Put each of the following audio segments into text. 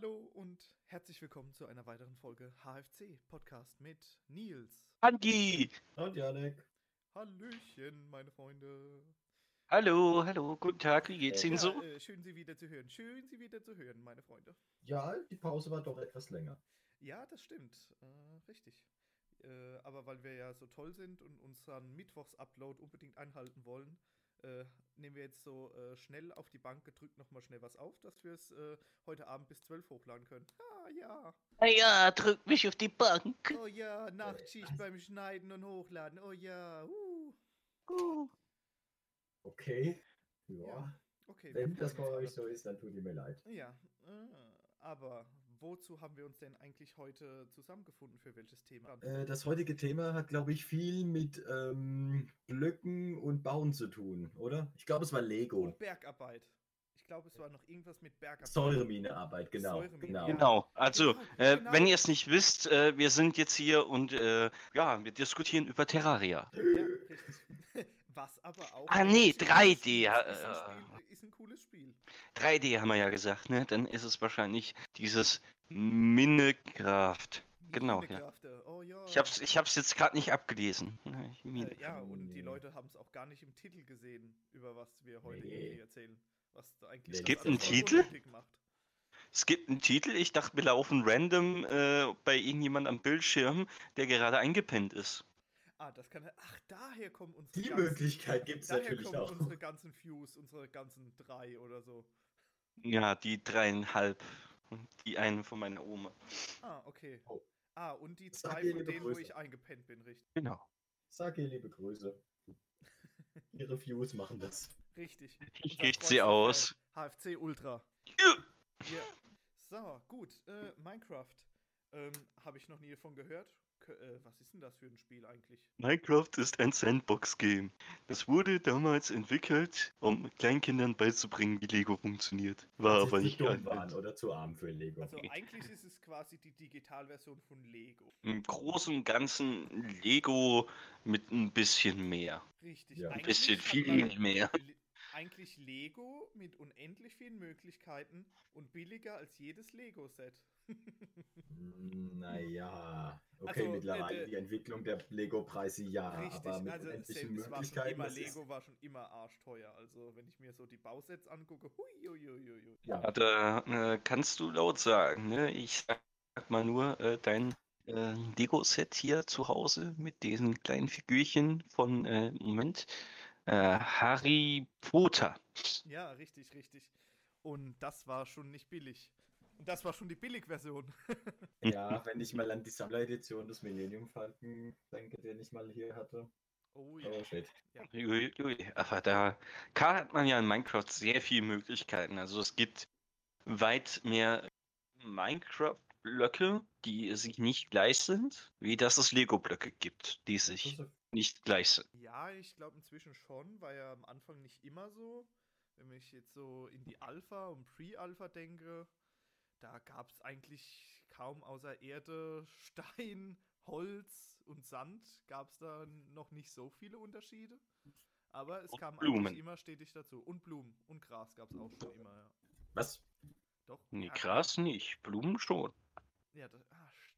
Hallo und herzlich willkommen zu einer weiteren Folge HFC Podcast mit Nils. Andi! Und Janik. Hallöchen, meine Freunde. Hallo, hallo, guten Tag, wie geht's Äh, Ihnen Ja, so? äh, schön Sie wieder zu hören. Schön Sie wieder zu hören, meine Freunde. Ja, die Pause war doch etwas länger. Ja, das stimmt. Äh, richtig. Äh, aber weil wir ja so toll sind und unseren Mittwochs-Upload unbedingt einhalten wollen, äh, nehmen wir jetzt so äh, schnell auf die Bank gedrückt nochmal schnell was auf, dass wir es äh, heute Abend bis 12 hochladen können. Ah ja. Na ja, drück mich auf die Bank. Oh ja, Nachtschicht beim Schneiden und Hochladen. Oh ja. Uh. Uh. Okay. Ja. Ja, Okay. Wenn das bei euch so ist, dann tut ihr mir leid. Ja, äh, aber wozu haben wir uns denn eigentlich heute zusammengefunden? Für welches Thema? Äh, das heutige Thema hat, glaube ich, viel mit ähm, Blöcken und Bauen zu tun, oder? Ich glaube, es war Lego. Und Bergarbeit. Ich glaube, es war noch irgendwas mit Bergarbeit. Säureminearbeit, genau. Säuremine, genau. Genau, also, äh, genau. wenn ihr es nicht wisst, äh, wir sind jetzt hier und äh, ja, wir diskutieren über Terraria. Ja, richtig. Was aber auch. Ah, nee, ziemlich 3D, ist, ist, ein äh, Spiel, ist ein cooles Spiel. 3D haben wir ja gesagt, ne? Dann ist es wahrscheinlich dieses Minecraft. Genau, ja. Minecrafter, Oh ja. Ich hab's, ich hab's jetzt gerade nicht abgelesen. Äh, ja, und die. Leute haben es auch gar nicht im Titel gesehen, über was wir heute Nee. irgendwie erzählen. Was da eigentlich Es gibt einen Titel? Es gibt einen Titel, ich dachte, wir laufen random äh, bei irgendjemand am Bildschirm, der gerade eingepennt ist. Ah, das kann. Ach, daher kommen unsere Die ganzen- Möglichkeit gibt es Daher natürlich kommen auch. unsere ganzen Views, unsere ganzen drei oder so. Ja, die dreieinhalb. Die eine von meiner Oma. Ah, okay. Oh. Ah, und die Sag zwei von denen, wo Grüße. ich eingepennt bin, richtig. Genau. Sag ihr liebe Grüße. Ihre Views machen das. Richtig. Ich richte sie aus. HFC Ultra. Ja. Ja. So, gut. Äh, Minecraft. Ähm, Habe ich noch nie davon gehört. Äh, was ist denn das für ein Spiel eigentlich? Minecraft ist ein Sandbox-Game. Das wurde damals entwickelt, um Kleinkindern beizubringen, wie Lego funktioniert. War aber nicht dumm waren oder zu arm für Lego. Also eigentlich ist es quasi die Digitalversion von Lego. Im Großen und Ganzen Lego mit ein bisschen mehr. Richtig. Ja. Ein bisschen viel mehr. Eigentlich Lego mit unendlich vielen Möglichkeiten und billiger als jedes Lego-Set. Naja, okay, Also, äh, mittlerweile der- die Entwicklung der Lego-Preise ja, Richtig, aber mit also es war schon Möglichkeiten. immer, Lego war schon immer arschteuer. Also wenn ich mir so die Bausets angucke, hui, hui, hui, hui. Ja, Ja, da äh, kannst du laut sagen, ne? Ich sag mal nur, äh, dein äh, Lego-Set hier zu Hause mit diesen kleinen Figürchen von, äh, Moment, äh, Harry Potter. Ja, richtig, richtig. Und das war schon nicht billig. Und das war schon die Billigversion. ja, wenn ich mal an die Sammleredition des Millennium Falcon denke, den ich mal hier hatte. Oh ja. Oh shit. Ui, ui, Aber da K hat man ja in Minecraft sehr viele Möglichkeiten. Also es gibt weit mehr Minecraft-Blöcke, die sich nicht gleich sind, wie dass es Lego-Blöcke gibt, die sich Also, nicht gleich sind. Ja, ich glaube inzwischen schon, war ja am Anfang nicht immer so. Wenn ich jetzt so in die Alpha und Pre-Alpha denke, da gab es eigentlich kaum außer Erde, Stein, Holz und Sand, gab es da noch nicht so viele Unterschiede. Aber es Und kam Blumen. eigentlich immer stetig dazu. Und Blumen und Gras gab es auch schon immer, ja. Was? Doch. Nee, Gras nicht, Blumen schon. Ja, das,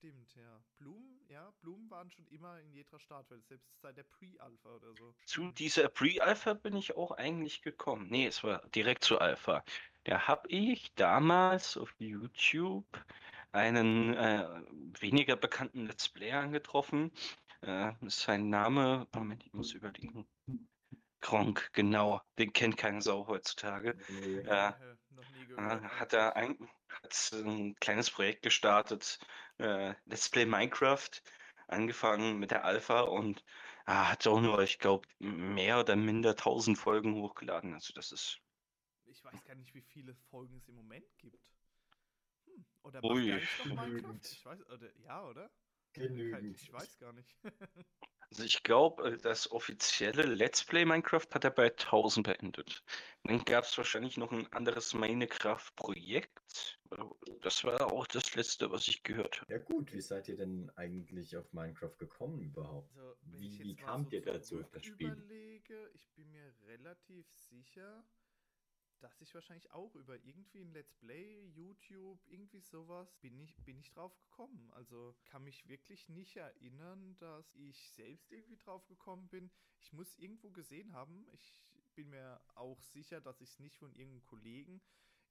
stimmt, ja. Blumen, ja, Blumen waren schon immer in jeder Startwelt, selbst seit der Pre-Alpha oder so. Zu dieser Pre-Alpha bin ich auch eigentlich gekommen. Nee, es war direkt zu Alpha. Da habe ich damals auf YouTube einen äh, weniger bekannten Let's Player angetroffen. Äh, sein Name, Moment, ich muss überlegen. Gronk, genau. Den kennt keine Sau heutzutage. Nee. Äh, noch nie Äh, gehört. hat er ein, hat ein kleines Projekt gestartet, äh, Let's Play Minecraft, angefangen mit der Alpha und ah, hat auch nur, ich glaube, mehr oder minder 1000 Folgen hochgeladen. Also das ist Ich weiß gar nicht, wie viele Folgen es im Moment gibt. Hm, oder macht Ui. Minecraft? Ich weiß, oder, ja, oder? Genügend. ich weiß gar nicht. Also ich glaube, das offizielle Let's Play Minecraft hat er bei 1000 beendet. Dann gab es wahrscheinlich noch ein anderes Minecraft-Projekt. Das war auch das letzte, was ich gehört habe. Ja gut, wie seid ihr denn eigentlich auf Minecraft gekommen überhaupt? Also, Wie- wie kamt so ihr dazu, das Spiel? Überlege, ich bin mir relativ sicher, dass ich wahrscheinlich auch über irgendwie ein Let's Play, YouTube, irgendwie sowas, bin ich, bin ich drauf gekommen. Also kann mich wirklich nicht erinnern, dass ich selbst irgendwie drauf gekommen bin. Ich muss irgendwo gesehen haben. Ich bin mir auch sicher, dass ich es nicht von irgendeinem Kollegen.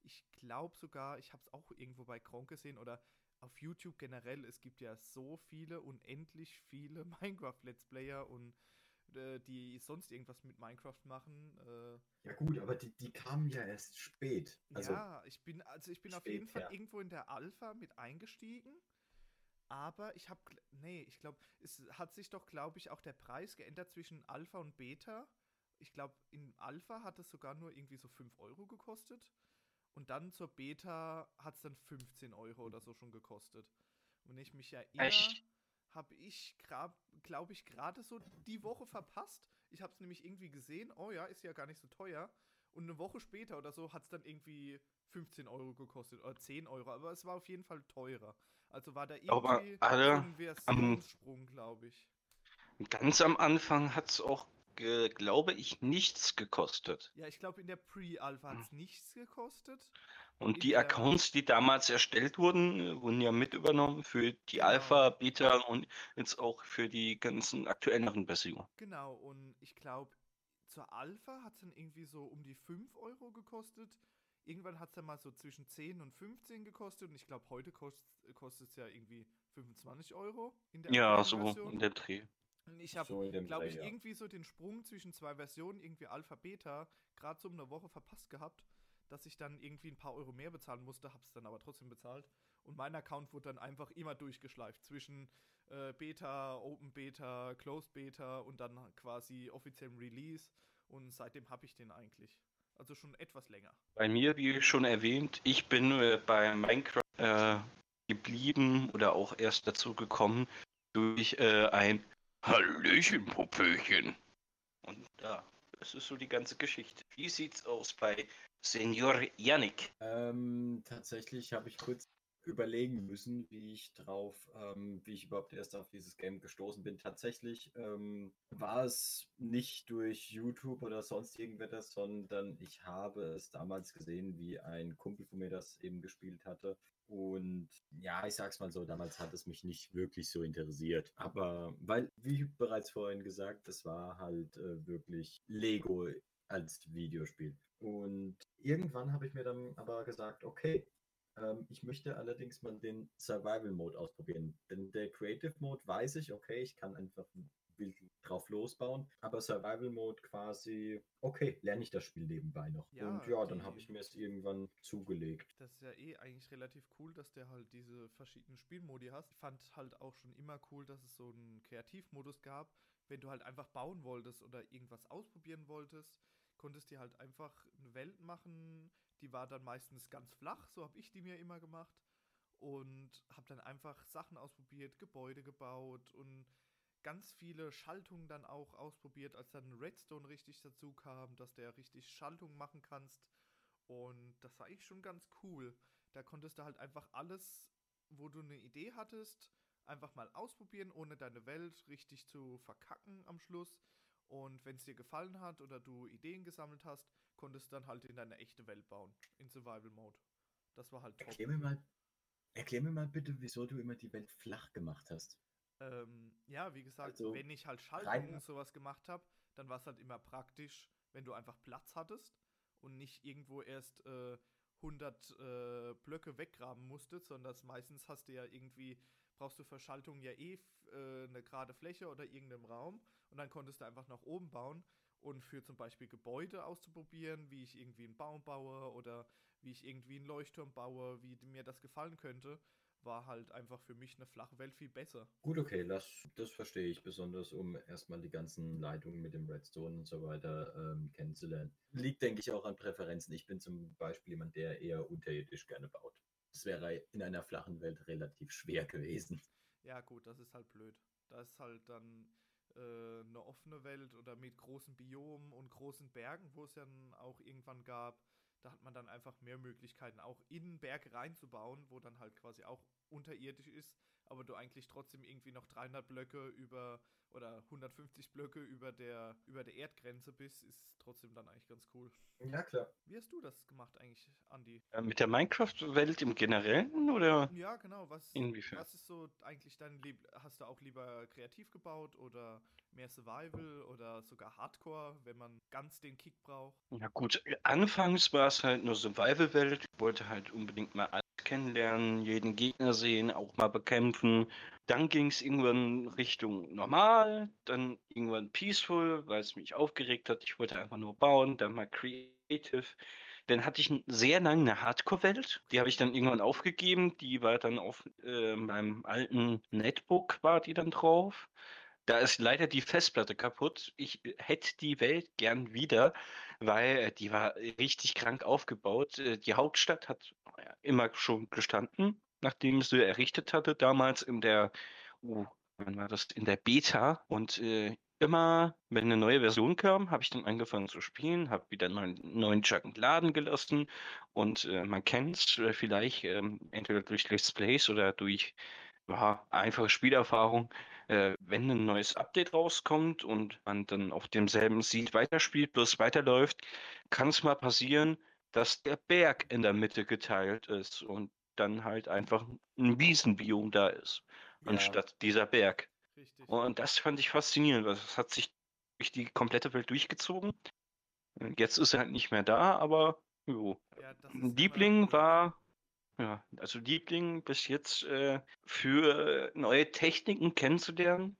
Ich glaube sogar, ich habe es auch irgendwo bei Kronk gesehen oder auf YouTube generell. Es gibt ja so viele, unendlich viele Minecraft-Let's Player und äh, die sonst irgendwas mit Minecraft machen. Äh, Ja gut, aber die, die kamen ja erst spät. Also ja, ich bin, also ich bin auf jeden Fall ja. irgendwo in der Alpha mit eingestiegen. Aber ich habe, nee, ich glaube, es hat sich doch, glaube ich, auch der Preis geändert zwischen Alpha und Beta. Ich glaube, in Alpha hat es sogar nur irgendwie so 5 Euro gekostet. Und dann zur Beta hat es dann 15 Euro oder so schon gekostet. Und wenn ich mich erinnere, Echt? habe ich, glaube ich, gerade so die Woche verpasst. Ich habe es nämlich irgendwie gesehen, oh ja, ist ja gar nicht so teuer. Und eine Woche später oder so hat es dann irgendwie 15 Euro gekostet oder 10 Euro. Aber es war auf jeden Fall teurer. Also war da irgendwie alle ein Versionssprung, glaube ich. Ganz am Anfang hat es auch, glaube ich, nichts gekostet. Ja, ich glaube, in der Pre-Alpha hat es nichts gekostet. Und die Accounts, die damals erstellt wurden, wurden ja mit übernommen für die Genau. Alpha, Beta und jetzt auch für die ganzen aktuelleren Versionen. Genau, und ich glaube, zur Alpha hat es dann irgendwie so um die 5 Euro gekostet. Irgendwann hat es dann mal so zwischen 10 und 15 gekostet. Und ich glaube, heute kostet es ja irgendwie 25 Euro in der Ja, so in der Dreh. Und ich habe, so glaube ich, ja. irgendwie so den Sprung zwischen zwei Versionen, irgendwie Alpha, Beta, gerade so um eine Woche verpasst gehabt, dass ich dann irgendwie ein paar Euro mehr bezahlen musste, habe es dann aber trotzdem bezahlt. Und mein Account wurde dann einfach immer durchgeschleift zwischen äh, Beta, Open Beta, Closed Beta und dann quasi offiziellem Release. Und seitdem habe ich den eigentlich. Also schon etwas länger. Bei mir, wie schon erwähnt, ich bin äh, bei Minecraft äh, geblieben oder auch erst dazu gekommen durch äh, ein Hallöchen, Popöchen. Und ja, das ist so die ganze Geschichte. Wie sieht's aus bei Senior Yannick? Ähm, tatsächlich habe ich kurz überlegen müssen, wie ich drauf, ähm, wie ich überhaupt erst auf dieses Game gestoßen bin. Tatsächlich ähm, war es nicht durch YouTube oder sonst irgendetwas, sondern ich habe es damals gesehen, wie ein Kumpel von mir das eben gespielt hatte. Und ja, ich sag's mal so, damals hat es mich nicht wirklich so interessiert. Aber weil, wie bereits vorhin gesagt, das war halt äh, wirklich Lego als Videospiel. Und irgendwann habe ich mir dann aber gesagt, okay, ähm, ich möchte allerdings mal den Survival Mode ausprobieren. Denn der Creative Mode weiß ich, okay, ich kann einfach wild drauf losbauen. Aber Survival Mode quasi, okay, lerne ich das Spiel nebenbei noch. Ja, Und ja, dann habe ich mir es irgendwann zugelegt. Das ist ja eh eigentlich relativ cool, dass der halt diese verschiedenen Spielmodi hast. Ich fand halt auch schon immer cool, dass es so einen Kreativmodus gab. Wenn du halt einfach bauen wolltest oder irgendwas ausprobieren wolltest, konntest du halt einfach eine Welt machen. Die war dann meistens ganz flach, so habe ich die mir immer gemacht. Und habe dann einfach Sachen ausprobiert, Gebäude gebaut und ganz viele Schaltungen dann auch ausprobiert, als dann Redstone richtig dazu kam, dass der richtig Schaltungen machen kannst. Und das war eigentlich schon ganz cool. Da konntest du halt einfach alles, wo du eine Idee hattest, einfach mal ausprobieren, ohne deine Welt richtig zu verkacken am Schluss. Und wenn es dir gefallen hat oder du Ideen gesammelt hast, konntest du dann halt in deine echte Welt bauen, in Survival Mode. Das war halt top. Erklär mir mal, erklär mir mal bitte, wieso du immer die Welt flach gemacht hast. Ähm, ja, wie gesagt, Also, wenn ich halt Schaltungen und sowas gemacht habe, dann war es halt immer praktisch, wenn du einfach Platz hattest und nicht irgendwo erst äh, 100 äh, Blöcke weggraben musstest, sondern das meistens hast du ja irgendwie, brauchst du für Schaltungen ja eh äh, eine gerade Fläche oder irgendeinen Raum und dann konntest du einfach nach oben bauen und für zum Beispiel Gebäude auszuprobieren, wie ich irgendwie einen Baum baue oder wie ich irgendwie einen Leuchtturm baue, wie mir das gefallen könnte, war halt einfach für mich eine flache Welt viel besser. Gut, okay, das, das verstehe ich, besonders um erstmal die ganzen Leitungen mit dem Redstone und so weiter ähm, kennenzulernen. Liegt, denke ich, auch an Präferenzen. Ich bin zum Beispiel jemand, der eher unterirdisch gerne baut. Das wäre in einer flachen Welt relativ schwer gewesen. Ja, gut, das ist halt blöd. Da ist halt dann äh, eine offene Welt oder mit großen Biomen und großen Bergen, wo es ja auch irgendwann gab. Da hat man dann einfach mehr Möglichkeiten, auch in Berge reinzubauen, wo dann halt quasi auch unterirdisch ist, aber du eigentlich trotzdem irgendwie noch 300 Blöcke über oder 150 Blöcke über der, über der Erdgrenze bist, ist trotzdem dann eigentlich ganz cool. Ja, klar. Wie hast du das gemacht eigentlich, Andi? Äh, Mit der Minecraft-Welt im Generellen oder Ja, genau. Was, inwiefern? was ist so eigentlich dein Lieb Hast du auch lieber kreativ gebaut oder mehr Survival oder sogar Hardcore, wenn man ganz den Kick braucht? Ja gut, anfangs war es halt nur Survival-Welt. Ich wollte halt unbedingt mal kennenlernen, jeden Gegner sehen, auch mal bekämpfen. Dann ging es irgendwann Richtung normal, dann irgendwann peaceful, weil es mich aufgeregt hat. Ich wollte einfach nur bauen, dann mal creative. Dann hatte ich sehr lange eine Hardcore-Welt. Die habe ich dann irgendwann aufgegeben. Die war dann auf äh, meinem alten Netbook war die dann drauf. Da ist leider die Festplatte kaputt. Ich hätte die Welt gern wieder, weil äh, die war richtig krank aufgebaut. Äh, Die Hauptstadt hat ja, immer schon gestanden, nachdem sie errichtet hatte, damals in der, uh, wann war das, in der Beta. Und äh, immer, wenn eine neue Version kam, habe ich dann angefangen zu spielen, habe wieder einen neuen, Chunk laden gelassen. Und äh, man kennt es äh, vielleicht ähm, entweder durch Let's Plays oder durch ja, einfache Spielerfahrung äh, wenn ein neues Update rauskommt und man dann auf demselben Seed weiterspielt, bloß weiterläuft, kann es mal passieren, dass der Berg in der Mitte geteilt ist und dann halt einfach ein Wiesenbiom da ist, anstatt dieser Berg. Richtig. Und das fand ich faszinierend, weil das hat sich durch die komplette Welt durchgezogen. Jetzt ist er halt nicht mehr da, aber jo. Ja, Liebling war, ja, also Liebling bis jetzt äh, für neue Techniken kennenzulernen.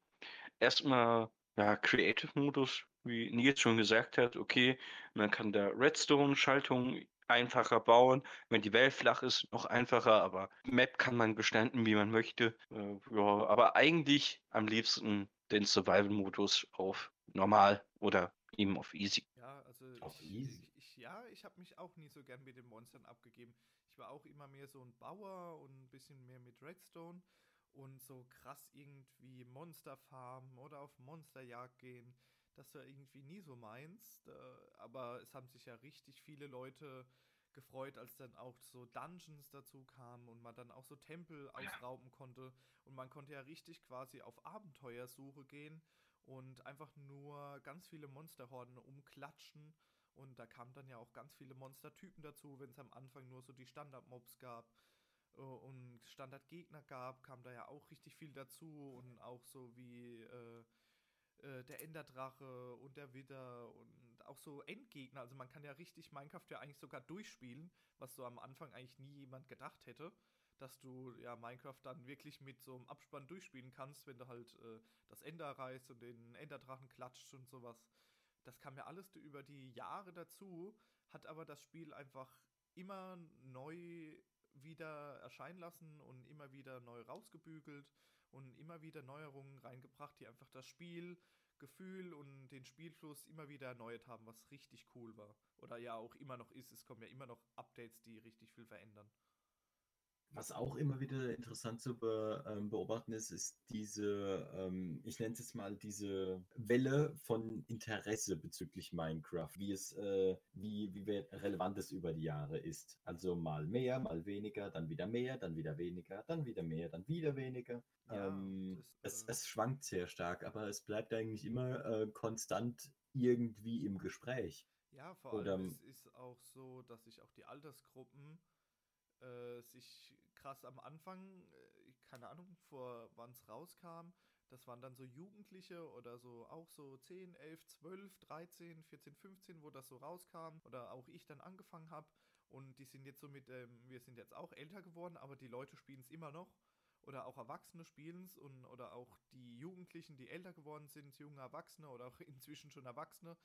Erstmal, ja, Creative-Modus, wie Nils schon gesagt hat, okay, man kann da Redstone-Schaltungen einfacher bauen. Wenn die Welt flach ist, noch einfacher, aber Map kann man gestalten, wie man möchte. Äh, ja, aber eigentlich am liebsten den Survival-Modus auf normal oder eben auf easy. Ja, also Auf ich, easy. Ich, ich, ja, ich habe mich auch nie so gern mit den Monstern abgegeben. Ich war auch immer mehr so ein Bauer und ein bisschen mehr mit Redstone und so krass irgendwie Monster farmen oder auf Monsterjagd gehen. Das war irgendwie nie so meins. Aber es haben sich ja richtig viele Leute gefreut, als dann auch so Dungeons dazu kamen und man dann auch so Tempel ausrauben konnte. Und man konnte ja richtig quasi auf Abenteuersuche gehen und einfach nur ganz viele Monsterhorden umklatschen. Und da kamen dann ja auch ganz viele Monstertypen dazu, wenn es am Anfang nur so die Standard-Mobs gab äh, und Standardgegner gab, kam da ja auch richtig viel dazu und auch so wie äh, äh, der Enderdrache und der Widder und auch so Endgegner. Also man kann ja richtig Minecraft ja eigentlich sogar durchspielen, was so am Anfang eigentlich nie jemand gedacht hätte, dass du ja Minecraft dann wirklich mit so einem Abspann durchspielen kannst, wenn du halt äh, das Ender reißt und den Enderdrachen klatscht und sowas. Das kam ja alles über die Jahre dazu, hat aber das Spiel einfach immer neu wieder erscheinen lassen und immer wieder neu rausgebügelt und immer wieder Neuerungen reingebracht, die einfach das Spielgefühl und den Spielfluss immer wieder erneuert haben, was richtig cool war. Oder ja auch immer noch ist. Es kommen ja immer noch Updates, die richtig viel verändern. Was auch immer wieder interessant zu be, ähm, beobachten ist, ist diese, ähm, ich nenne es jetzt mal diese Welle von Interesse bezüglich Minecraft, wie es, äh, wie, wie relevant es über die Jahre ist. Also mal mehr, mal weniger, dann wieder mehr, dann wieder weniger, dann wieder mehr, dann wieder weniger. Ja, ähm, das, es, äh, es schwankt sehr stark, aber es bleibt eigentlich immer äh, konstant irgendwie im Gespräch. Ja, vor Oder- allem es ist auch so, dass sich auch die Altersgruppen äh, sich krass am Anfang, äh, keine Ahnung, vor wann es rauskam, das waren dann so Jugendliche oder so auch so 10, 11, 12, 13, 14, 15, wo das so rauskam oder auch ich dann angefangen habe und die sind jetzt so mit, ähm, wir sind jetzt auch älter geworden, aber die Leute spielen es immer noch. Oder auch Erwachsene spielen es und oder auch die Jugendlichen, die älter geworden sind, junge Erwachsene oder auch inzwischen schon Erwachsene,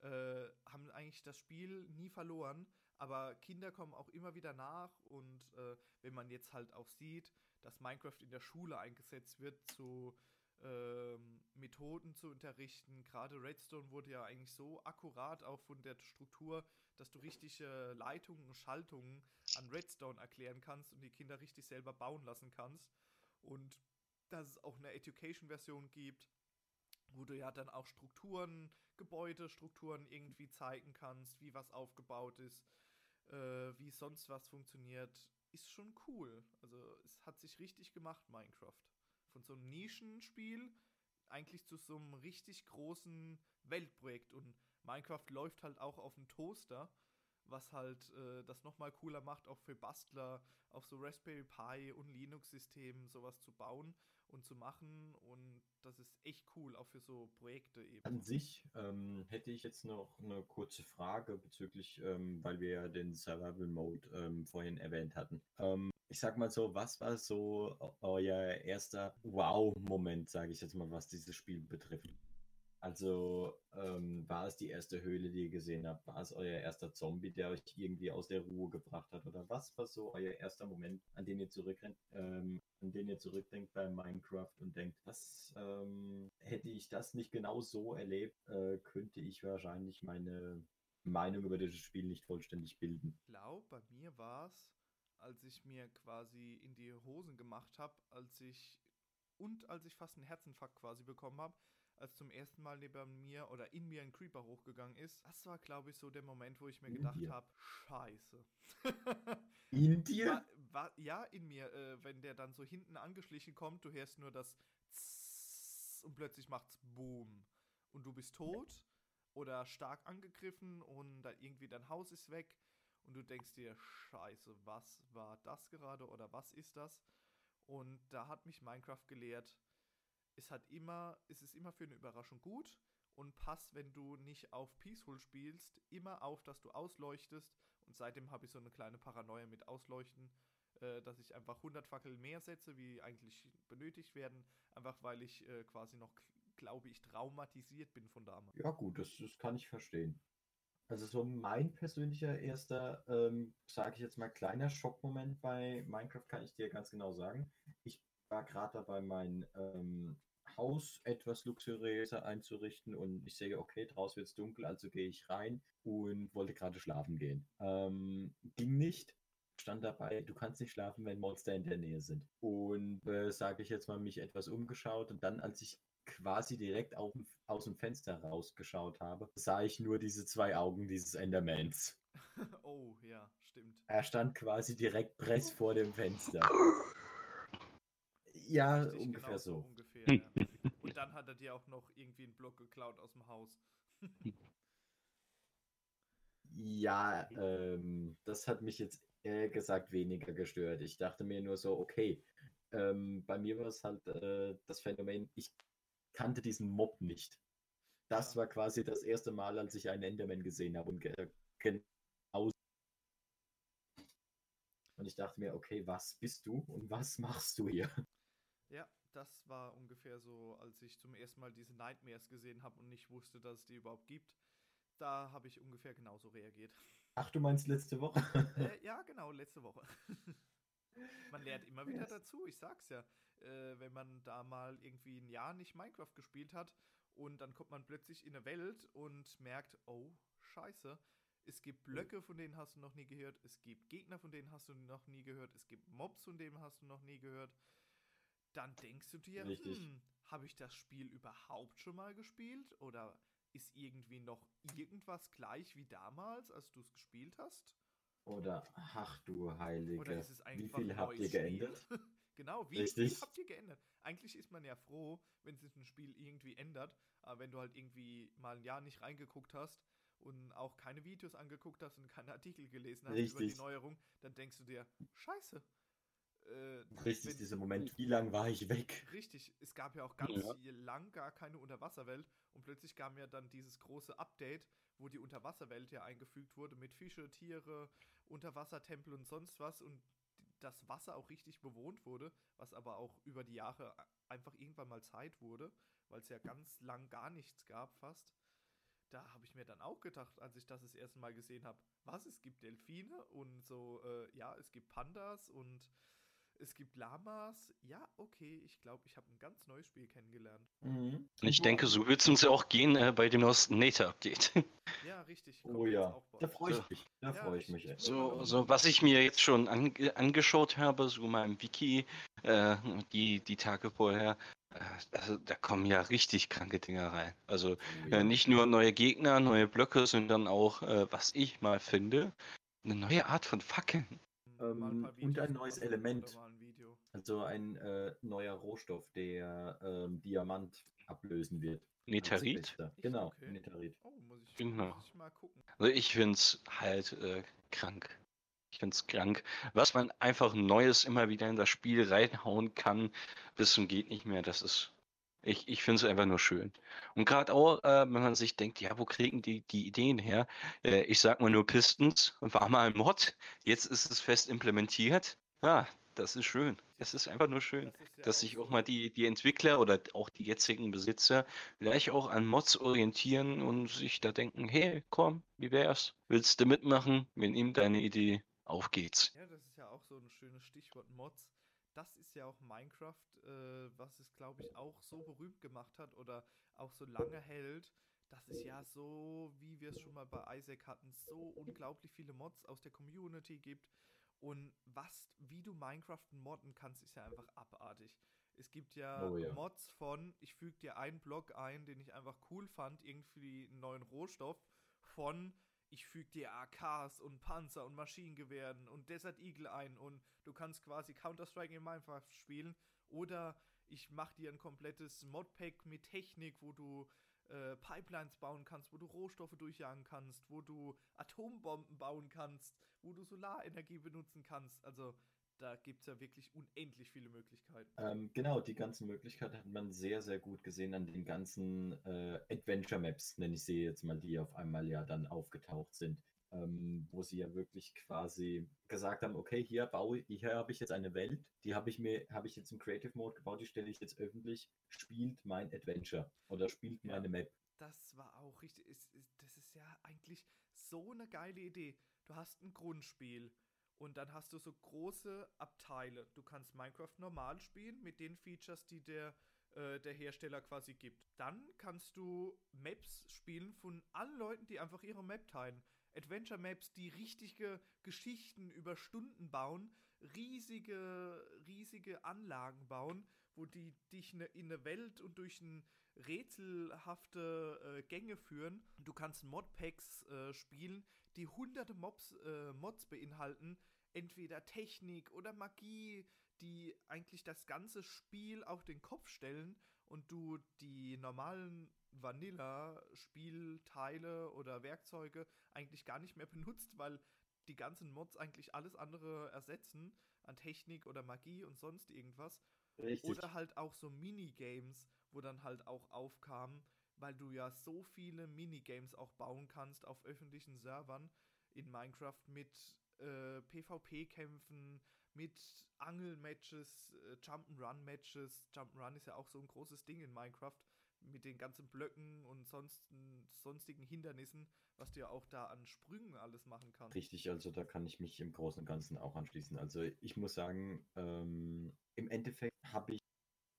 äh, haben eigentlich das Spiel nie verloren, aber Kinder kommen auch immer wieder nach und äh, wenn man jetzt halt auch sieht, dass Minecraft in der Schule eingesetzt wird, zu ähm, Methoden zu unterrichten, gerade Redstone wurde ja eigentlich so akkurat auch von der Struktur, dass du richtige Leitungen und Schaltungen an Redstone erklären kannst und die Kinder richtig selber bauen lassen kannst und dass es auch eine Education-Version gibt, wo du ja dann auch Strukturen, Gebäudestrukturen irgendwie zeigen kannst, wie was aufgebaut ist. Äh, wie sonst was funktioniert, ist schon cool. Also es hat sich richtig gemacht, Minecraft. Von so einem Nischenspiel eigentlich zu so einem richtig großen Weltprojekt. Und Minecraft läuft halt auch auf dem Toaster, was halt äh, das nochmal cooler macht, auch für Bastler auf so Raspberry Pi und Linux-Systemen sowas zu bauen und zu machen. Und das ist echt cool, auch für so Projekte eben. An sich ähm, hätte ich jetzt noch eine kurze Frage bezüglich, ähm, weil wir ja den Survival Mode ähm, vorhin erwähnt hatten. Ähm, ich sag mal so, was war so euer erster Wow-Moment, sage ich jetzt mal, was dieses Spiel betrifft? Also ähm, war es die erste Höhle, die ihr gesehen habt? War es euer erster Zombie, der euch irgendwie aus der Ruhe gebracht hat? Oder was war so euer erster Moment, an den ihr zurückrennt, ähm, an den ihr zurückdenkt bei Minecraft und denkt, was ähm, hätte ich das nicht genau so erlebt, äh, könnte ich wahrscheinlich meine Meinung über dieses Spiel nicht vollständig bilden. Ich glaube, bei mir war es, als ich mir quasi in die Hosen gemacht habe, als ich und als ich fast einen Herzinfarkt quasi bekommen habe, als zum ersten Mal neben mir oder in mir ein Creeper hochgegangen ist. Das war, glaube ich, so der Moment, wo ich mir In gedacht habe, scheiße. In dir? war, war, ja, in mir, äh, wenn der dann so hinten angeschlichen kommt, du hörst nur das Zzzz und plötzlich macht's Boom. Und du bist tot oder stark angegriffen und dann irgendwie dein Haus ist weg und du denkst dir, scheiße, was war das gerade oder was ist das? Und da hat mich Minecraft gelehrt, es hat immer, es ist immer für eine Überraschung gut und passt, wenn du nicht auf Peaceful spielst, immer auf, dass du ausleuchtest. Und seitdem habe ich so eine kleine Paranoia mit Ausleuchten, äh, dass ich einfach 100 Fackeln mehr setze, wie eigentlich benötigt werden, einfach weil ich äh, quasi noch, glaube ich, traumatisiert bin von damals. Ja, gut, das, das kann ich verstehen. Also so mein persönlicher erster, ähm, sage ich jetzt mal, kleiner Schockmoment bei Minecraft kann ich dir ganz genau sagen. Ich war gerade dabei, mein ähm, Haus etwas luxuriöser einzurichten und ich sehe, okay, draußen wird es dunkel, also gehe ich rein und wollte gerade schlafen gehen. Ähm, ging nicht. Stand dabei, du kannst nicht schlafen, wenn Monster in der Nähe sind. Und äh, sage ich jetzt mal, mich etwas umgeschaut und dann, als ich quasi direkt auf, aus dem Fenster rausgeschaut habe, sah ich nur diese zwei Augen dieses Endermans. oh, ja, stimmt. Er stand quasi direkt press vor dem Fenster. Ja, Richtig, ungefähr genau so. Ungefähr, ja. Und dann hat er dir auch noch irgendwie einen Block geklaut aus dem Haus. Ja, ähm, das hat mich jetzt eher gesagt weniger gestört. Ich dachte mir nur so, okay, ähm, bei mir war es halt äh, das Phänomen, ich kannte diesen Mob nicht. Das war quasi das erste Mal, als ich einen Enderman gesehen habe und ge genau. Und ich dachte mir, okay, was bist du und was machst du hier? Ja, das war ungefähr so, als ich zum ersten Mal diese Nightmares gesehen habe und nicht wusste, dass es die überhaupt gibt. Da habe ich ungefähr genauso reagiert. Ach, du meinst letzte Woche? äh, ja, genau, letzte Woche. man lernt immer wieder Yes. dazu, ich sag's ja. Äh, wenn man da mal irgendwie ein Jahr nicht Minecraft gespielt hat und dann kommt man plötzlich in eine Welt und merkt, oh, scheiße, es gibt Blöcke, von denen hast du noch nie gehört, es gibt Gegner, von denen hast du noch nie gehört, es gibt Mobs, von denen hast du noch nie gehört. Dann denkst du dir, Richtig. hm, habe ich das Spiel überhaupt schon mal gespielt? Oder ist irgendwie noch irgendwas gleich wie damals, als du es gespielt hast? Oder, ach du Heilige, Oder ist es wie viel habt ihr geändert? Genau, wie viel Richtig. habt ihr geändert? Eigentlich ist man ja froh, wenn sich ein Spiel irgendwie ändert, aber wenn du halt irgendwie mal ein Jahr nicht reingeguckt hast und auch keine Videos angeguckt hast und keine Artikel gelesen hast über die Richtig. Neuerung, dann denkst du dir, scheiße. Äh, Richtig, wenn- dieser Moment, wie lang war ich weg? Richtig, es gab ja auch ganz Ja. lang gar keine Unterwasserwelt und plötzlich kam ja dann dieses große Update, wo die Unterwasserwelt ja eingefügt wurde mit Fische, Tiere, Unterwassertempel und sonst was und das Wasser auch richtig bewohnt wurde, was aber auch über die Jahre einfach irgendwann mal Zeit wurde, weil es ja ganz lang gar nichts gab fast. Da habe ich mir dann auch gedacht, als ich das das erste Mal gesehen habe, was, es gibt Delfine und so, äh, ja, es gibt Pandas und es gibt Lamas. Ja, okay, ich glaube, ich habe ein ganz neues Spiel kennengelernt. Mhm. Ich denke, so wird es uns auch gehen äh, bei dem neuesten Native-Update. Ja, richtig. Oh ja, da freue So. ich mich. Da Ja, freue ich mich. echt. So, so was ich mir jetzt schon ange angeschaut habe, so mal im Wiki, äh, die, die Tage vorher, äh, also, da kommen ja richtig kranke Dinger rein. Also Oh ja. äh, nicht nur neue Gegner, neue Blöcke, sondern auch, äh, was ich mal finde, Eine neue Art von Fackeln. Ein Ähm, und ein neues Element. Also ein äh, neuer Rohstoff, der ähm, Diamant ablösen wird. Echt? Genau, Okay. Netarit. Oh, muss ich, Genau. muss ich mal gucken. Also ich find's halt äh, krank. Ich find's krank, was man einfach Neues immer wieder in das Spiel reinhauen kann, bis zum geht nicht mehr. Das ist, ich, ich find's einfach nur schön. Und gerade auch, äh, wenn man sich denkt, ja, wo kriegen die die Ideen her? Äh, ich sag mal nur Pistons, war mal ein Mod, jetzt ist es fest implementiert. Ja, das ist schön. Es ist einfach nur schön. Das ja dass sich auch mal die, die Entwickler oder auch die jetzigen Besitzer vielleicht auch an Mods orientieren und sich da denken, hey, komm, wie wär's? Willst du mitmachen? Wir nehmen deine Idee. Auf geht's. Ja, das ist ja auch so ein schönes Stichwort Mods. Das ist ja auch Minecraft, äh, was es, glaube ich, auch so berühmt gemacht hat oder auch so lange hält, dass es ja so, wie wir es schon mal bei Isaac hatten, so unglaublich viele Mods aus der Community gibt. Und was, wie du Minecraft modden kannst, ist ja einfach abartig. Es gibt ja, Oh ja. Mods von, ich füge dir einen Block ein, den ich einfach cool fand, irgendwie einen neuen Rohstoff, von ich füge dir AKs und Panzer und Maschinengewehren und Desert Eagle ein und du kannst quasi Counter-Strike in Minecraft spielen. Oder ich mache dir ein komplettes Modpack mit Technik, wo du äh, Pipelines bauen kannst, wo du Rohstoffe durchjagen kannst, wo du Atombomben bauen kannst, wo du Solarenergie benutzen kannst. Also da gibt es ja wirklich unendlich viele Möglichkeiten. Ähm, genau, die ganzen Möglichkeiten hat man sehr, sehr gut gesehen an den ganzen äh, Adventure Maps, nenne ich sie jetzt mal, die auf einmal ja dann aufgetaucht sind. Ähm, wo sie ja wirklich quasi gesagt haben, okay, hier baue hier habe ich jetzt eine Welt, die habe ich mir, habe ich jetzt im Creative Mode gebaut, die stelle ich jetzt öffentlich, spielt mein Adventure oder spielt meine Map. Das war auch richtig. Das ist ja eigentlich so eine geile Idee. Du hast ein Grundspiel und dann hast du so große Abteile. Du kannst Minecraft normal spielen mit den Features, die der, äh, der Hersteller quasi gibt. Dann kannst du Maps spielen von allen Leuten, die einfach ihre Map teilen. Adventure Maps, die richtige Geschichten über Stunden bauen, riesige, riesige Anlagen bauen, wo die dich in eine Welt und durch ein rätselhafte äh, Gänge führen. Du kannst Modpacks äh, spielen, die hunderte Mobs, äh, Mods beinhalten, entweder Technik oder Magie, die eigentlich das ganze Spiel auf den Kopf stellen und du die normalen Vanilla-Spielteile oder Werkzeuge eigentlich gar nicht mehr benutzt, weil die ganzen Mods eigentlich alles andere ersetzen an Technik oder Magie und sonst irgendwas. Richtig. Oder halt auch so Minigames, wo dann halt auch aufkam, weil du ja so viele Minigames auch bauen kannst auf öffentlichen Servern in Minecraft mit äh, PvP-Kämpfen, mit Angelmatches, äh, Jump'n'Run-Matches. Jump'n'Run ist ja auch so ein großes Ding in Minecraft mit den ganzen Blöcken und sonsten, sonstigen Hindernissen, was du ja auch da an Sprüngen alles machen kannst. Richtig, also da kann ich mich im Großen und Ganzen auch anschließen. Also ich muss sagen, ähm, im Endeffekt habe ich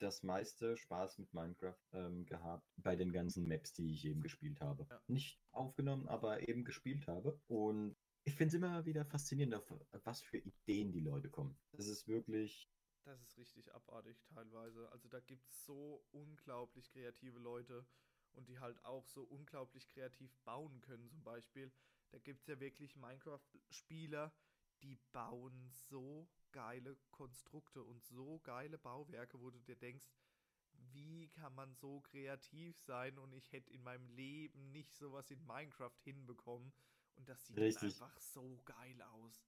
das meiste Spaß mit Minecraft ähm, gehabt bei den ganzen Maps, die ich eben gespielt habe. Ja. Nicht aufgenommen, aber eben gespielt habe. Und ich finde es immer wieder faszinierend, auf was für Ideen die Leute kommen. Das ist wirklich Das ist richtig abartig teilweise. Also da gibt es so unglaublich kreative Leute und die halt auch so unglaublich kreativ bauen können zum Beispiel. Da gibt es ja wirklich Minecraft-Spieler, die bauen so geile Konstrukte und so geile Bauwerke, wo du dir denkst, wie kann man so kreativ sein und ich hätte in meinem Leben nicht sowas in Minecraft hinbekommen. Und das sieht einfach so geil aus.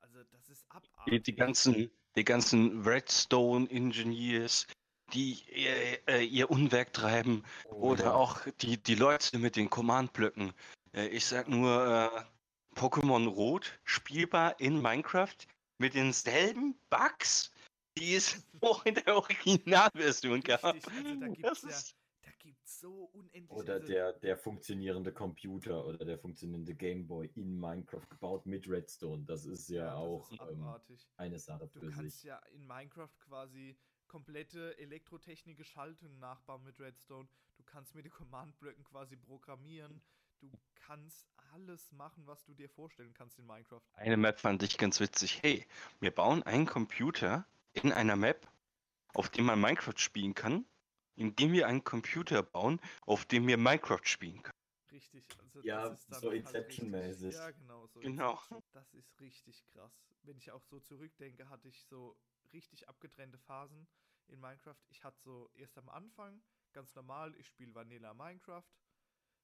Also das ist Die, abartig. die ganzen, die ganzen Redstone Engineers, die ihr, äh, ihr Unwerk treiben, Oh oder ja. auch die, die Leute mit den Command-Blöcken. Äh, ich sag nur, äh, Pokémon Rot spielbar in Minecraft mit denselben Bugs, die es auch in der Originalversion gab. Richtig, also da gibt's Das ja- ist Da gibt es so unendlich Oder also, der, der funktionierende Computer oder der funktionierende Gameboy in Minecraft gebaut mit Redstone. Das ist ja, das auch ist ähm, eine Sache Du für kannst sich. ja in Minecraft quasi komplette elektrotechnische Schaltungen nachbauen mit Redstone. Du kannst mit den Command-Blöcken quasi programmieren. Du kannst alles machen, was du dir vorstellen kannst in Minecraft. Eine Map fand ich ganz witzig. Hey, wir bauen einen Computer in einer Map, auf dem man Minecraft spielen kann, indem wir einen Computer bauen, auf dem wir Minecraft spielen können. richtig. Also Ja, das ist dann so halt Inception-mäßig. Ja, genau. So Genau. Inception. Das ist richtig krass. Wenn ich auch so zurückdenke, hatte ich so richtig abgetrennte Phasen in Minecraft. Ich hatte so erst am Anfang ganz normal, ich spiele Vanilla Minecraft.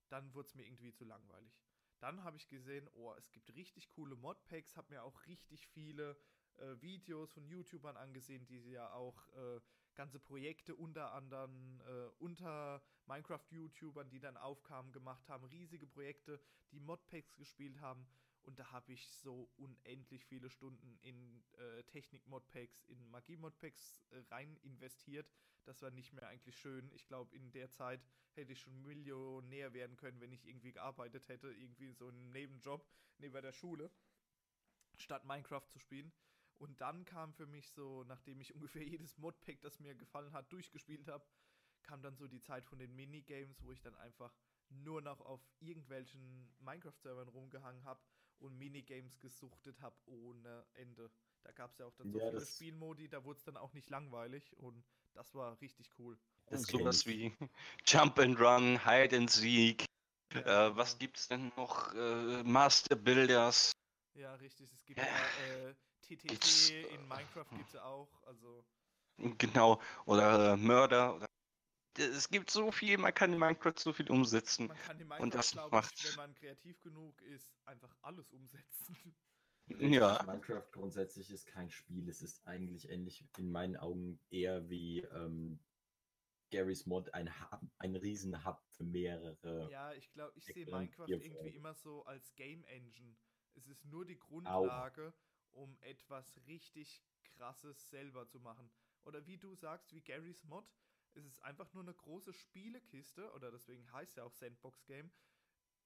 Dann wurde es mir irgendwie zu langweilig. Dann habe ich gesehen, oh, es gibt richtig coole Modpacks, habe mir auch richtig viele äh, Videos von YouTubern angesehen, die ja auch äh, ganze Projekte unter anderem äh, unter Minecraft-YouTubern, die dann aufkamen, gemacht haben, riesige Projekte, die Modpacks gespielt haben. Und da habe ich so unendlich viele Stunden in äh, Technik-Modpacks, in Magie-Modpacks äh, rein investiert. Das war nicht mehr eigentlich schön. Ich glaube, in der Zeit hätte ich schon Millionär werden können, wenn ich irgendwie gearbeitet hätte, irgendwie so einen Nebenjob neben der Schule, statt Minecraft zu spielen. Und dann kam für mich so, nachdem ich ungefähr jedes Modpack, das mir gefallen hat, durchgespielt habe, kam dann so die Zeit von den Minigames, wo ich dann einfach nur noch auf irgendwelchen Minecraft-Servern rumgehangen habe und Minigames gesuchtet habe ohne Ende. Da gab es ja auch dann so Ja, viele Spielmodi, da wurde es dann auch nicht langweilig und das war richtig cool. Das Sowas kenn ich. wie Jump and Run, Hide and Seek. Ja, Äh, was gibt's denn noch? Äh, Master Builders. Ja, richtig. Es gibt Ja. äh, Gibt's, TTT, in Minecraft gibt es ja auch. Also, Genau. Oder äh, Mörder. Oder es gibt so viel, man kann in Minecraft so viel umsetzen. man kann in Und Minecraft, das glaube ich, macht- wenn man kreativ genug ist, einfach alles umsetzen. Ja. Minecraft grundsätzlich ist kein Spiel. Es ist eigentlich ähnlich in meinen Augen eher wie ähm, Garys Mod ein, Hub, ein Riesen-Hub für mehrere. Ja, ich glaube, ich sehe Minecraft irgendwie immer so als Game Engine. Es ist nur die Grundlage, um etwas richtig krasses selber zu machen. Oder wie du sagst, wie Garys Mod, es ist einfach nur eine große Spielekiste, oder deswegen heißt ja auch Sandbox Game.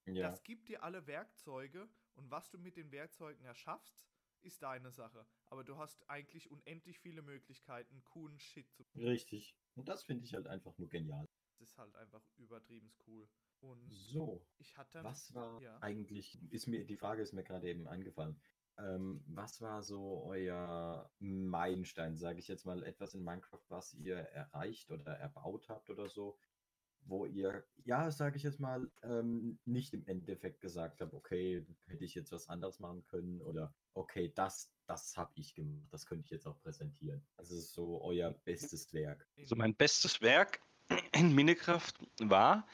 Ja, Das gibt dir alle Werkzeuge und was du mit den Werkzeugen erschaffst, ist deine Sache. Aber du hast eigentlich unendlich viele Möglichkeiten, coolen Shit zu. richtig. Und das finde ich halt einfach nur genial. Das ist halt einfach übertrieben cool. Und So, ich hatte was war ja. eigentlich, ist mir, die Frage ist mir gerade eben eingefallen. Ähm, was war so euer Meilenstein, sage ich jetzt mal, etwas in Minecraft, was ihr erreicht oder erbaut habt oder so, wo ihr, ja, sage ich jetzt mal, ähm, nicht im Endeffekt gesagt habt, okay, hätte ich jetzt was anderes machen können oder okay, das, das habe ich gemacht, das könnte ich jetzt auch präsentieren. Also so euer bestes Werk. in- Also mein bestes Werk in Minecraft war,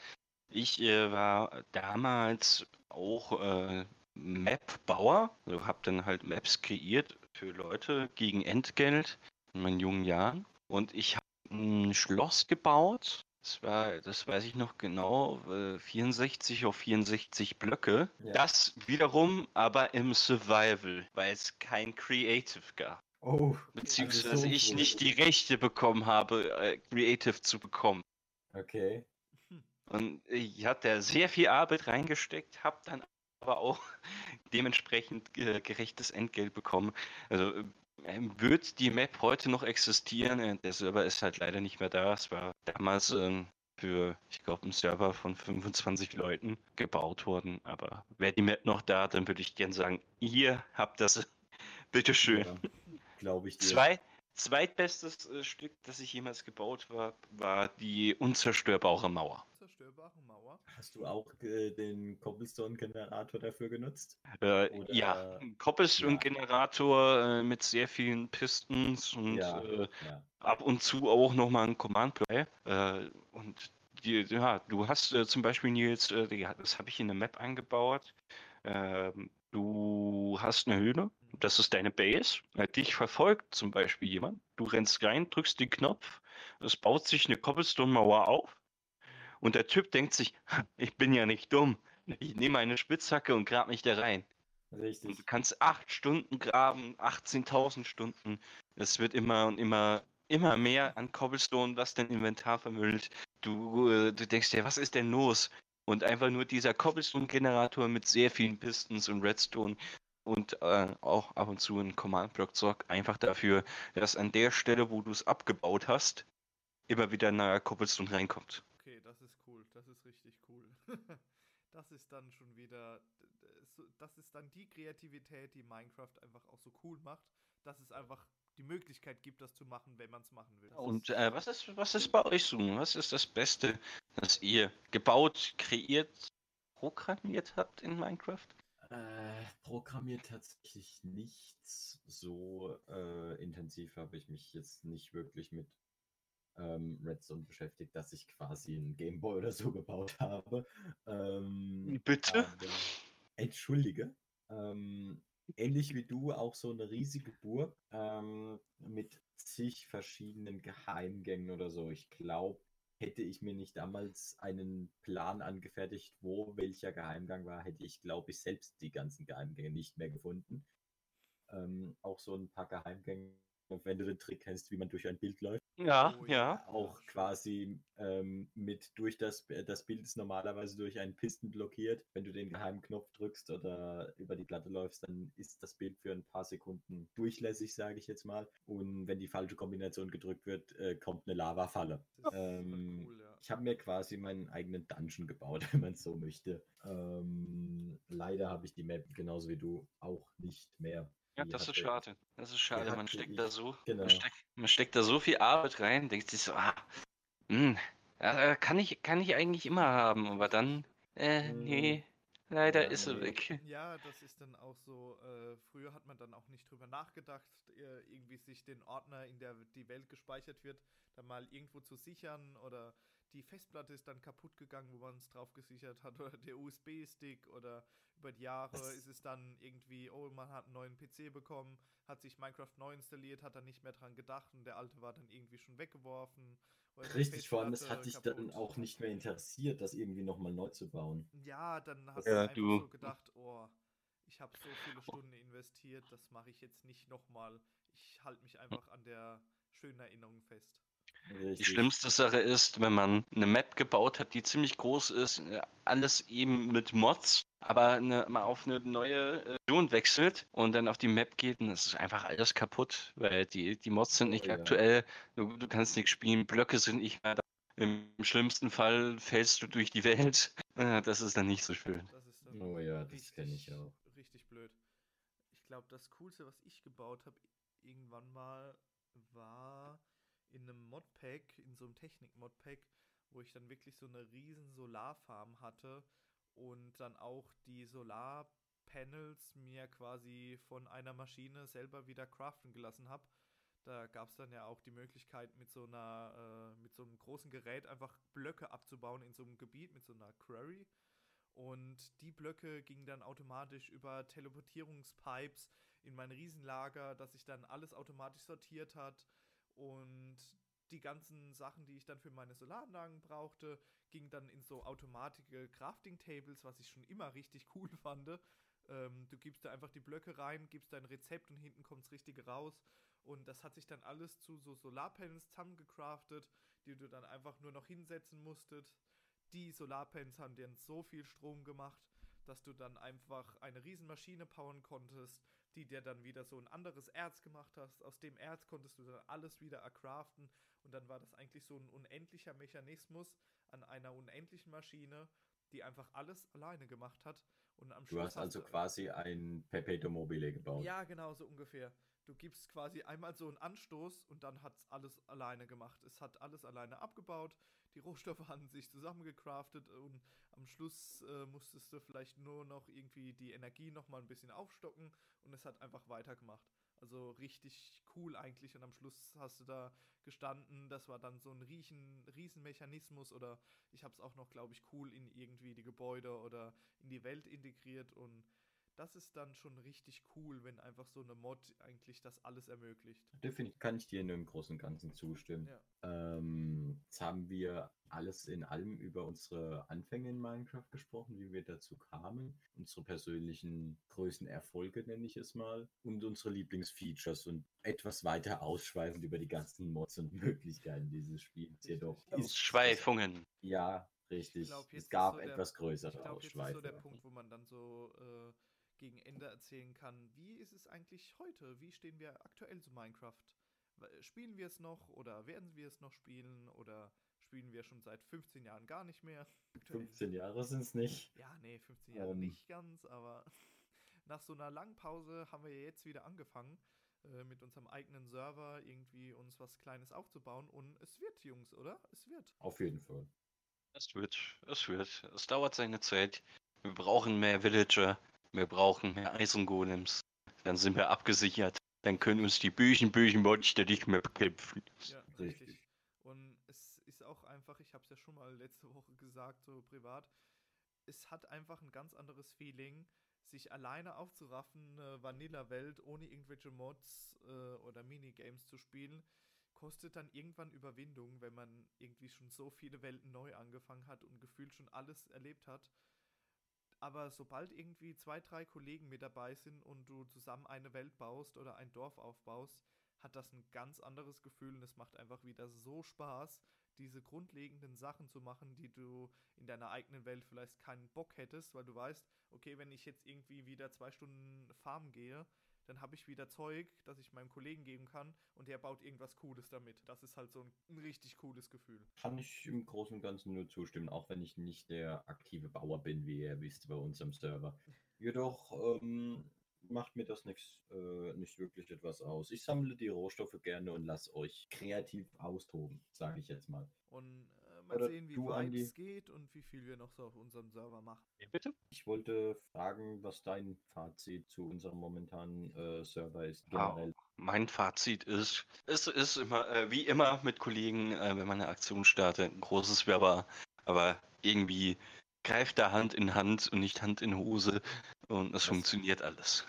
ich äh, war damals auch äh, Map-Bauer, also habe dann halt Maps kreiert für Leute gegen Entgelt in meinen jungen Jahren. Und ich habe ein Schloss gebaut. Das war, das weiß ich noch genau, äh, 64 auf 64 Blöcke. Ja. Das wiederum aber im Survival, weil es kein Creative gab. Oh, Beziehungsweise so ich früh. nicht die Rechte bekommen habe, äh, Creative zu bekommen. okay. Und ich hatte da sehr viel Arbeit reingesteckt, habe dann aber auch dementsprechend äh, gerechtes Entgelt bekommen. Also äh, wird die Map heute noch existieren? Äh, Der Server ist halt leider nicht mehr da. Es war damals ähm, für, ich glaube, ein Server von 25 Leuten gebaut worden. Aber wäre die Map noch da, dann würde ich gern sagen, ihr habt das. Bitteschön. Glaube ich dir. Zwei, zweitbestes äh, Stück, das ich jemals gebaut habe, war die unzerstörbare Mauer. Zerstörbare Mauer. Hast du auch äh, den Cobblestone-Generator dafür genutzt? Äh, Oder- ja, ein Cobblestone-Generator äh, mit sehr vielen Pistons und Ja. äh, Ja. ab und zu auch nochmal ein Command-Play. Äh, und die, ja, du hast äh, zum Beispiel, Nils, äh, die, das habe ich in der Map eingebaut. Ähm, du hast eine Höhle, das ist deine Base. Äh, dich verfolgt zum Beispiel jemand. Du rennst rein, drückst den Knopf, es baut sich eine Cobblestone-Mauer auf. Und der Typ denkt sich, ich bin ja nicht dumm. Ich nehme eine Spitzhacke und grab mich da rein. Und Richtig. du kannst acht Stunden graben, 18.000 Stunden. Es wird immer und immer, immer mehr an Cobblestone, was dein Inventar vermüllt. Du, äh, du denkst dir, was ist denn los? Und einfach nur dieser Cobblestone-Generator mit sehr vielen Pistons und Redstone und äh, auch ab und zu ein Command-Block sorgt einfach dafür, dass an der Stelle, wo du es abgebaut hast, immer wieder ein neuer Cobblestone reinkommt. Okay, das ist. Das ist richtig cool. das ist dann schon wieder. Das ist dann die Kreativität, die Minecraft einfach auch so cool macht, dass es einfach die Möglichkeit gibt, das zu machen, wenn man es machen will. Und äh, was, ist, was ist bei euch so? Was ist das Beste, das ihr gebaut, kreiert programmiert habt in Minecraft? Äh, programmiert tatsächlich nichts. So äh, intensiv habe ich mich jetzt nicht wirklich mit ähm, Redstone beschäftigt, dass ich quasi einen Gameboy oder so gebaut habe. Ähm, Bitte? aber- entschuldige. Ähm, ähnlich wie du auch so eine riesige Burg ähm, mit zig verschiedenen Geheimgängen oder so. Ich glaube, hätte ich mir nicht damals einen Plan angefertigt, wo welcher Geheimgang war, hätte ich, glaube ich, selbst die ganzen Geheimgänge nicht mehr gefunden. Ähm, auch so ein paar Geheimgänge, wenn du den Trick kennst, wie man durch ein Bild läuft Ja, Oh ja. auch quasi ähm, mit durch das, äh, das Bild ist normalerweise durch einen Pisten blockiert. Wenn du den geheimen Knopf drückst oder über die Platte läufst, dann ist das Bild für ein paar Sekunden durchlässig, sage ich jetzt mal. Und wenn die falsche Kombination gedrückt wird, äh, kommt eine Lavafalle. Ähm, cool, ja. Ich habe mir quasi meinen eigenen Dungeon gebaut, wenn man es so möchte. Ähm, leider habe ich die Map genauso wie du auch nicht mehr. Ja, das ist schade. Das ist schade. Man steckt da so, genau. man, steckt, man steckt da so viel Arbeit rein, denkt sich so, ah, hm, äh, kann ich, kann ich eigentlich immer haben, aber dann, äh, Mm, nee, leider ja, ist sie nee. weg. Ja, das ist dann auch so, äh, früher hat man dann auch nicht drüber nachgedacht, äh, irgendwie sich den Ordner, in der die Welt gespeichert wird, dann mal irgendwo zu sichern oder die Festplatte ist dann kaputt gegangen, wo man es drauf gesichert hat oder der USB-Stick oder über die Jahre Das- ist es dann irgendwie, oh, man hat einen neuen PC bekommen, hat sich Minecraft neu installiert, hat dann nicht mehr dran gedacht und der alte war dann irgendwie schon weggeworfen. Richtig, vor allem, es hat dich dann kaputt. auch nicht mehr interessiert, das irgendwie nochmal neu zu bauen. Ja, dann hast Ja, du einfach du. so gedacht, oh, ich habe so viele Stunden investiert, das mache ich jetzt nicht nochmal. Ich halte mich einfach an der schönen Erinnerung fest. Die Richtig. schlimmste Sache ist, wenn man eine Map gebaut hat, die ziemlich groß ist, äh, alles eben mit Mods, aber eine, mal auf eine neue äh, Version wechselt und dann auf die Map geht und es ist einfach alles kaputt, weil die, die Mods sind Oh, nicht ja. aktuell, du, du kannst nichts spielen, Blöcke sind nicht mehr da. Im schlimmsten Fall fällst du durch die Welt. Das ist dann nicht so schön. Das ist dann Oh ja, das kenn ich auch. richtig blöd. Ich glaube, das Coolste, was ich gebaut habe, irgendwann mal, war in einem Modpack, in so einem Technik-Modpack, wo ich dann wirklich so eine riesen Solarfarm hatte und dann auch die Solarpanels mir quasi von einer Maschine selber wieder craften gelassen habe. Da gab es dann ja auch die Möglichkeit, mit so einer, äh, mit so einem großen Gerät einfach Blöcke abzubauen in so einem Gebiet, mit so einer Quarry. Und die Blöcke gingen dann automatisch über Teleportierungspipes in mein Riesenlager, dass sich dann alles automatisch sortiert hat. Und die ganzen Sachen, die ich dann für meine Solaranlagen brauchte, gingen dann in so automatische Crafting-Tables, was ich schon immer richtig cool fand. Ähm, du gibst da einfach die Blöcke rein, gibst dein Rezept und hinten kommt das Richtige raus. Und das hat sich dann alles zu so Solarpanels zusammengecraftet, die du dann einfach nur noch hinsetzen musstest. Die Solarpanels haben dir so viel Strom gemacht, dass du dann einfach eine Riesenmaschine powern konntest, die dir dann wieder so ein anderes Erz gemacht hast. Aus dem Erz konntest du dann alles wieder ercraften und dann war das eigentlich so ein unendlicher Mechanismus an einer unendlichen Maschine, die einfach alles alleine gemacht hat. Und am Du Schluss hast also quasi ein Perpetuum mobile gebaut. ja, genau, so ungefähr. Du gibst quasi einmal so einen Anstoß und dann hat es alles alleine gemacht. Es hat alles alleine abgebaut, die Rohstoffe haben sich zusammengecraftet und am Schluss äh, musstest du vielleicht nur noch irgendwie die Energie nochmal ein bisschen aufstocken und es hat einfach weitergemacht. Also richtig cool eigentlich und am Schluss hast du da gestanden, das war dann so ein Riechen, Riesenmechanismus oder ich habe es auch noch, glaube ich, cool in irgendwie die Gebäude oder in die Welt integriert und das ist dann schon richtig cool, wenn einfach so eine Mod eigentlich das alles ermöglicht. Definitiv kann ich dir nur im Großen und Ganzen zustimmen. Ja. Ähm, jetzt haben wir alles in allem über unsere Anfänge in Minecraft gesprochen, wie wir dazu kamen, unsere persönlichen größten Erfolge nenne ich es mal und unsere Lieblingsfeatures und etwas weiter ausschweifend über die ganzen Mods und Möglichkeiten dieses Spiels. Jedoch Ausschweifungen. ja richtig. glaub, es gab so der- etwas Ich größere glaube, jetzt ist so Ausschweifungen. der Punkt, wo man dann so äh, gegen Ende erzählen kann, wie ist es eigentlich heute? Wie stehen wir aktuell zu Minecraft? Spielen wir es noch oder werden wir es noch spielen oder spielen wir schon seit 15 Jahren gar nicht mehr? Aktuell- 15 Jahre sind es nicht. Ja, nee, 15 Jahre Ähm. nicht ganz, aber nach so einer langen Pause haben wir ja jetzt wieder angefangen, äh, mit unserem eigenen Server irgendwie uns was Kleines aufzubauen und es wird, Jungs, oder? Es wird. Auf jeden Fall. Es wird, es wird. Es dauert seine Zeit. Wir brauchen mehr Villager. Wir brauchen mehr Eisengolems. Dann sind wir abgesichert. Dann können uns die bösen, bösen Monster nicht mehr bekämpfen. Ja, Richtig. richtig. Und es ist auch einfach, ich habe es ja schon mal letzte Woche gesagt, so privat, es hat einfach ein ganz anderes Feeling, sich alleine aufzuraffen, eine Vanilla-Welt ohne irgendwelche Mods äh, oder Minigames zu spielen, kostet dann irgendwann Überwindung, wenn man irgendwie schon so viele Welten neu angefangen hat und gefühlt schon alles erlebt hat. Aber sobald irgendwie zwei, drei Kollegen mit dabei sind und du zusammen eine Welt baust oder ein Dorf aufbaust, hat das ein ganz anderes Gefühl und es macht einfach wieder so Spaß, diese grundlegenden Sachen zu machen, die du in deiner eigenen Welt vielleicht keinen Bock hättest, weil du weißt, okay, wenn ich jetzt irgendwie wieder zwei Stunden farmen gehe, dann habe ich wieder Zeug, das ich meinem Kollegen geben kann und der baut irgendwas Cooles damit. Das ist halt so ein, ein richtig cooles Gefühl. Kann ich im Großen und Ganzen nur zustimmen, auch wenn ich nicht der aktive Bauer bin, wie ihr wisst, bei uns am Server. Jedoch ähm, macht mir das nichts, äh, nicht wirklich etwas aus. Ich sammle die Rohstoffe gerne und lasse euch kreativ austoben, sage ich jetzt mal. Und äh, mal Oder sehen, wie du, weit es geht und wie viel wir noch so auf unserem Server machen. Bitte? Ich wollte fragen, was dein Fazit zu unserem momentanen äh, Server ist. Wow. Generell. Mein Fazit ist, es ist immer, äh, wie immer mit Kollegen, äh, wenn man eine Aktion startet, ein großes Werber, aber irgendwie greift da Hand in Hand und nicht Hand in Hose und es Das- funktioniert alles.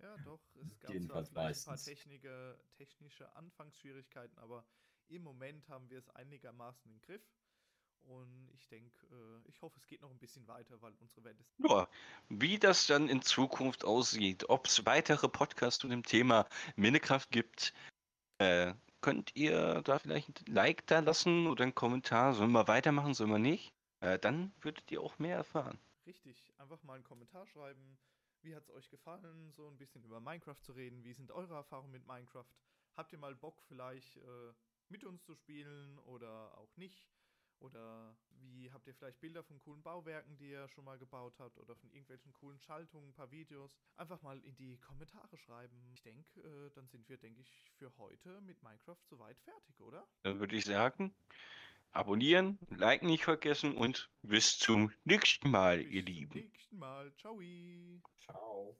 Ja, doch, es gab Jedenfalls zwar vielleicht ein paar technische, technische Anfangsschwierigkeiten, aber im Moment haben wir es einigermaßen im Griff. Und ich denke, äh, ich hoffe, es geht noch ein bisschen weiter, weil unsere Welt ist. Ja, wie das dann in Zukunft aussieht, ob es weitere Podcasts zu dem Thema Minecraft gibt, äh, könnt ihr da vielleicht ein Like da lassen oder einen Kommentar. Sollen wir weitermachen, sollen wir nicht? Äh, dann würdet ihr auch mehr erfahren. Richtig, einfach mal einen Kommentar schreiben. Wie hat es euch gefallen, so ein bisschen über Minecraft zu reden? Wie sind eure Erfahrungen mit Minecraft? Habt ihr mal Bock, vielleicht äh, mit uns zu spielen oder auch nicht? Oder wie habt ihr vielleicht Bilder von coolen Bauwerken, die ihr schon mal gebaut habt? Oder von irgendwelchen coolen Schaltungen, ein paar Videos? Einfach mal in die Kommentare schreiben. Ich denke, äh, dann sind wir, denke ich, für heute mit Minecraft soweit fertig, oder? Dann würde ich sagen, abonnieren, liken nicht vergessen und bis zum nächsten Mal, ihr Bis zum Lieben. nächsten Mal. Ciao. Ciao.